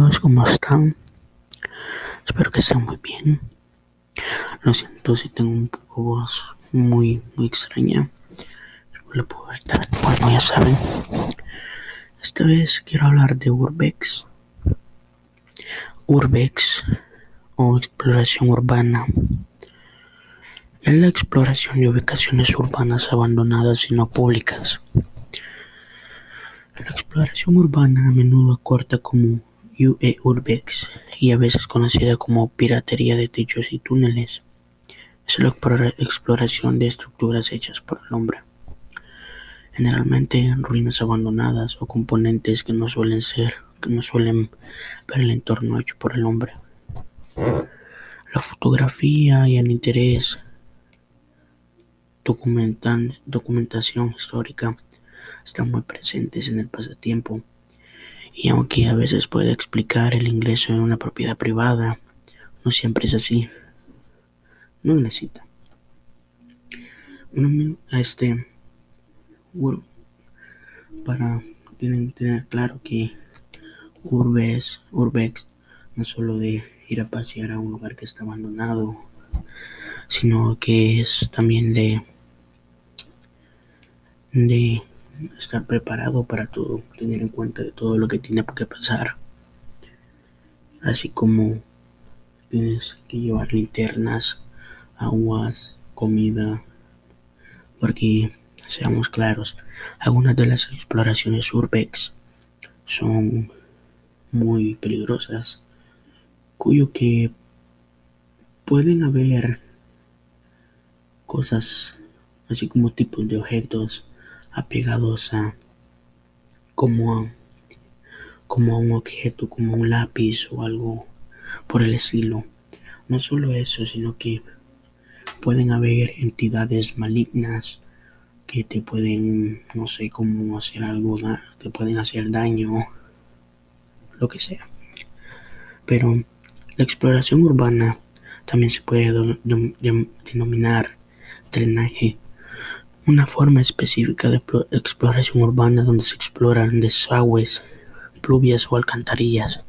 ¿Cómo están? Espero que estén muy bien. Lo siento si tengo un poco voz muy, muy extraña. La pubertad, bueno, ya saben. Esta vez quiero hablar de Urbex. Urbex o exploración urbana. Es la exploración de ubicaciones urbanas abandonadas y no públicas. La exploración urbana a menudo corta como UE Urbex y a veces conocida como piratería de techos y túneles. Es la exploración de estructuras hechas por el hombre. Generalmente ruinas abandonadas o componentes que no suelen ser, que no suelen ver el entorno hecho por el hombre. La fotografía y el interés documentación histórica están muy presentes en el pasatiempo y aunque a veces puede explicar el ingreso en una propiedad privada, no siempre es así. No necesita. este, para tener claro que Urbes, Urbex no solo de ir a pasear a un lugar que está abandonado, sino que es también de de estar preparado para todo, tener en cuenta de todo lo que tiene que pasar. Así como tienes que llevar linternas, aguas, comida, porque seamos claros, algunas de las exploraciones urbex son muy peligrosas, cuyo que pueden haber cosas así como tipos de objetos apegados a como a, como a un objeto, como un lápiz o algo por el estilo. No solo eso, sino que pueden haber entidades malignas que te pueden, no sé cómo hacer algo, te pueden hacer daño, lo que sea. Pero la exploración urbana también se puede denominar drenaje una forma específica de exploración urbana donde se exploran desagües, pluvias o alcantarillas.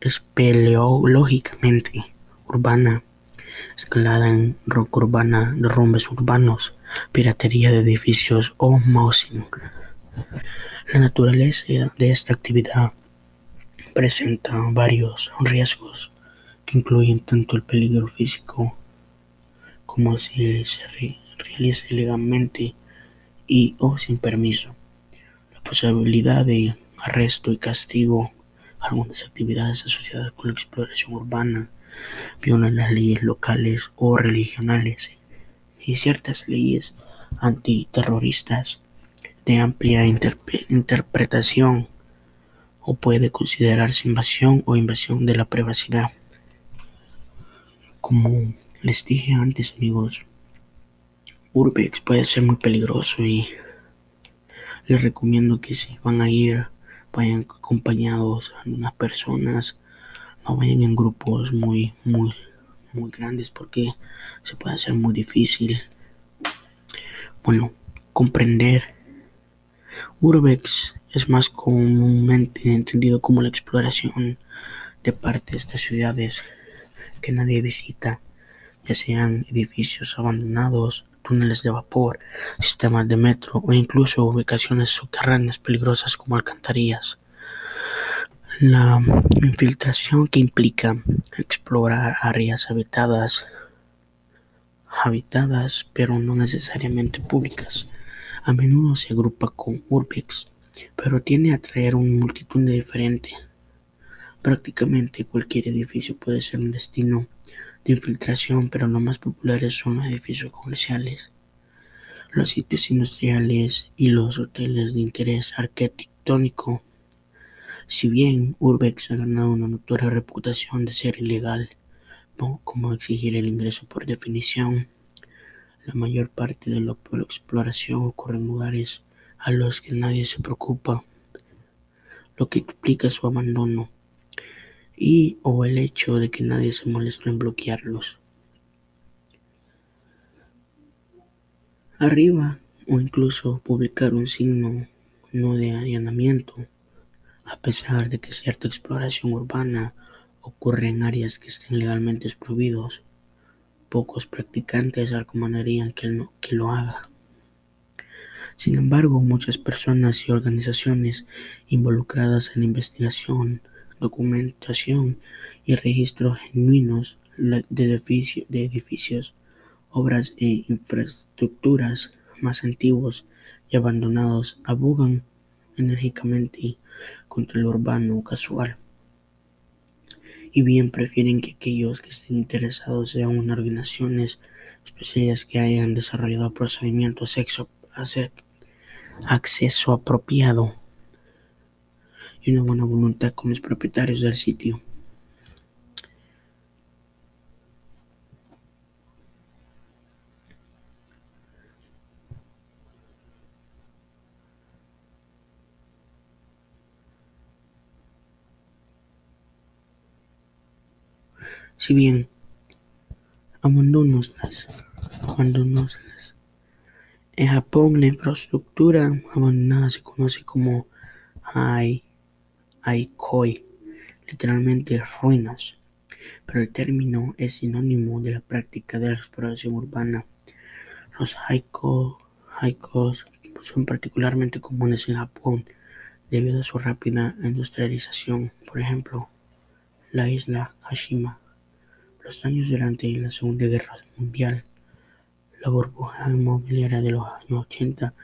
Espeleológicamente urbana, escalada en roca urbana, derrumbes urbanos, piratería de edificios o mousing. La naturaleza de esta actividad presenta varios riesgos que incluyen tanto el peligro físico como si se realice ilegalmente y o sin permiso. La posibilidad de arresto y castigo algunas actividades asociadas con la exploración urbana violan las leyes locales o regionales y ciertas leyes antiterroristas de amplia interpretación o puede considerarse invasión o invasión de la privacidad. Como les dije antes amigos, Urbex puede ser muy peligroso y les recomiendo que si van a ir vayan acompañados a unas personas, no vayan en grupos muy, muy, muy grandes porque se puede hacer muy difícil. Bueno, comprender. Urbex es más comúnmente entendido como la exploración de partes de ciudades que nadie visita, ya sean edificios abandonados, túneles de vapor, sistemas de metro o incluso ubicaciones subterráneas peligrosas como alcantarillas. La infiltración que implica explorar áreas habitadas, habitadas pero no necesariamente públicas, a menudo se agrupa con urbex, pero tiene a traer una multitud de diferentes. Prácticamente cualquier edificio puede ser un destino de infiltración, pero los más populares son los edificios comerciales, los sitios industriales y los hoteles de interés arquitectónico. Si bien Urbex ha ganado una notoria reputación de ser ilegal, no como exigir el ingreso por definición, la mayor parte de la exploración ocurre en lugares a los que nadie se preocupa, lo que explica su abandono y o el hecho de que nadie se molestó en bloquearlos. Arriba o incluso publicar un signo no de allanamiento A pesar de que cierta exploración urbana ocurre en áreas que estén legalmente prohibidos, pocos practicantes recomendarían que, que lo haga. Sin embargo, muchas personas y organizaciones involucradas en la investigación, documentación y registro genuinos de, edificios, obras e infraestructuras más antiguos y abandonados abogan enérgicamente contra el urbano casual. Y bien prefieren que aquellos que estén interesados sean organizaciones especiales que hayan desarrollado procedimientos acceso apropiado y una buena voluntad con los propietarios del sitio. Si bien abandonoslas, abandonoslas. En Japón la infraestructura abandonada se conoce como hai, haikoi, literalmente ruinas, pero el término es sinónimo de la práctica de la exploración urbana. Los haikos son particularmente comunes en Japón debido a su rápida industrialización. Por ejemplo, la isla Hashima los daños durante la Segunda Guerra Mundial, la burbuja inmobiliaria de los años 80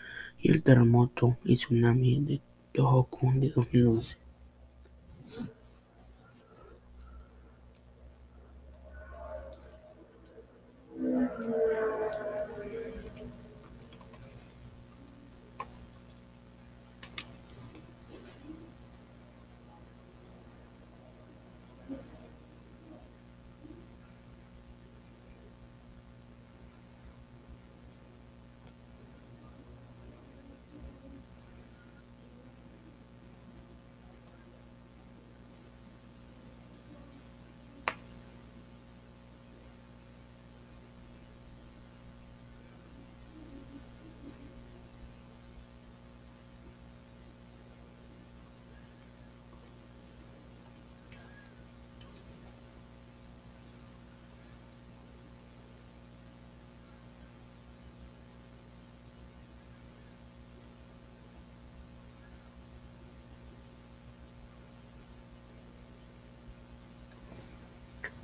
y el terremoto y tsunami de Tohoku de 2011.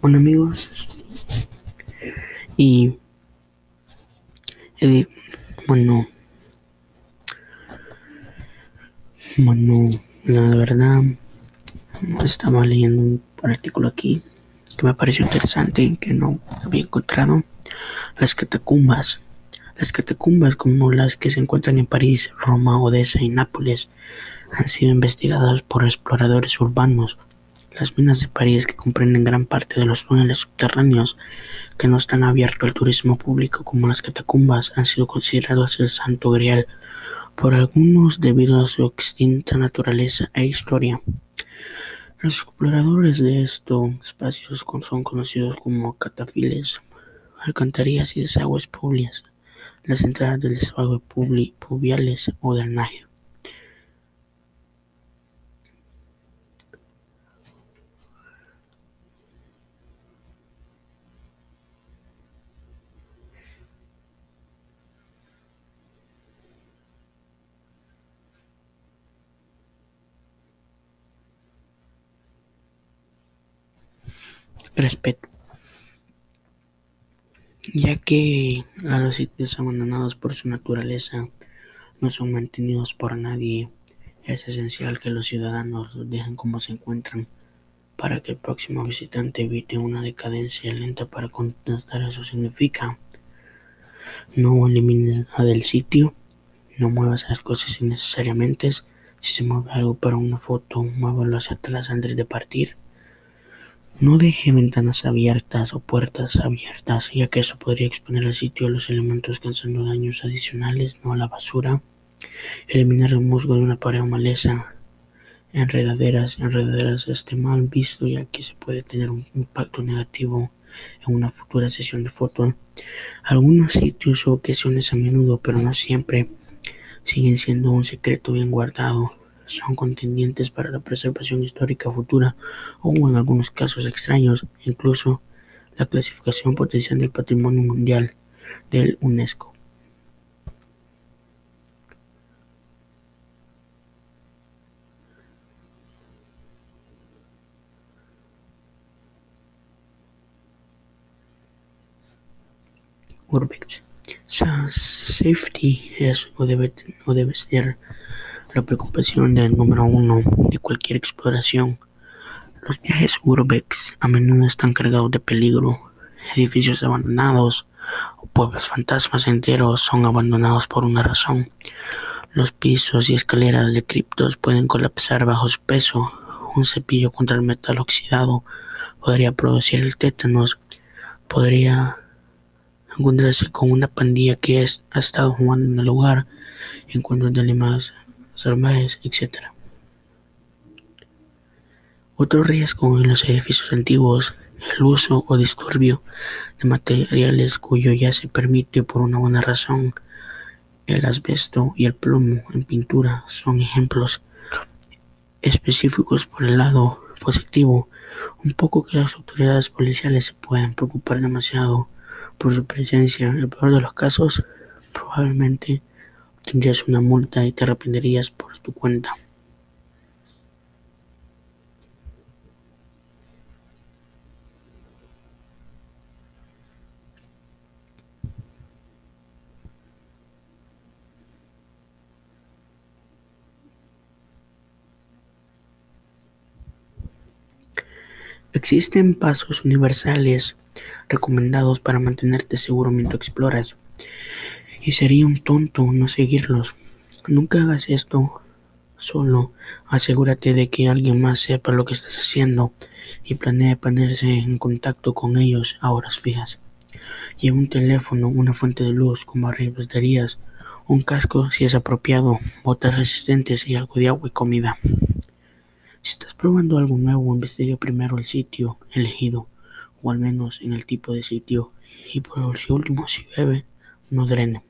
Bueno amigos, y eh, bueno, bueno, la verdad estaba leyendo un artículo aquí que me pareció interesante que no había encontrado. Las catacumbas las catacumbas como las que se encuentran en París, Roma, Odessa y Nápoles han sido investigadas por exploradores urbanos las minas de París, que comprenden gran parte de los túneles subterráneos que no están abiertos al turismo público como las catacumbas, han sido consideradas el santo grial por algunos debido a su extinta naturaleza e historia. Los exploradores de estos espacios son conocidos como catafiles, alcantarillas y desagües públicas, las entradas del desagüe pluviales o drenaje. Respeto, ya que los sitios abandonados por su naturaleza no son mantenidos por nadie. Es esencial que los ciudadanos dejen como se encuentran para que el próximo visitante evite una decadencia lenta para contrastar eso significa no elimines del sitio, no muevas las cosas innecesariamente. Si se mueve algo para una foto, muévalo hacia atrás antes de partir. No deje ventanas abiertas o puertas abiertas, ya que eso podría exponer el sitio a los elementos causando daños adicionales, no a la basura. Eliminar el musgo de una pared o maleza. Enredaderas. Enredaderas este mal visto, ya que se puede tener un impacto negativo en una futura sesión de foto. Algunos sitios o ocasiones a menudo, pero no siempre, siguen siendo un secreto bien guardado. Son contendientes para la preservación histórica futura o, en algunos casos extraños, incluso la clasificación potencial del patrimonio mundial del UNESCO. Urbex. Safety es o debe, o debe ser la preocupación del número uno de cualquier exploración. Los viajes urbex a menudo están cargados de peligro. Edificios abandonados o pueblos fantasmas enteros son abandonados por una razón. Los pisos y escaleras de criptos pueden colapsar bajo su peso. Un cepillo contra el metal oxidado podría producir el tétanos. Podría encontrarse con una pandilla que ha estado jugando en el lugar, encuentros de animales salvajes, etc. Otro riesgo en los edificios antiguos el uso o disturbio de materiales cuyo ya se permite por una buena razón. El asbesto y el plomo en pintura son ejemplos específicos por el lado positivo. Un poco que las autoridades policiales se pueden preocupar demasiado por su presencia. En el peor de los casos, probablemente tendrías una multa y te arrepentirías por tu cuenta. Existen pasos universales recomendados para mantenerte seguro mientras exploras. Y sería un tonto no seguirlos. Nunca hagas esto solo. Asegúrate de que alguien más sepa lo que estás haciendo y planea ponerse en contacto con ellos a horas fijas. Lleva un teléfono, una fuente de luz con barriles baterías, un casco si es apropiado, botas resistentes y algo de agua y comida. Si estás probando algo nuevo, investiga primero el sitio elegido, o al menos en el tipo de sitio, y por último, si bebe, no drene.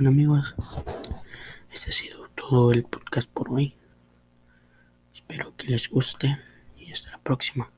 Bueno amigos, este ha sido todo el podcast por hoy. Espero que les guste y hasta la próxima.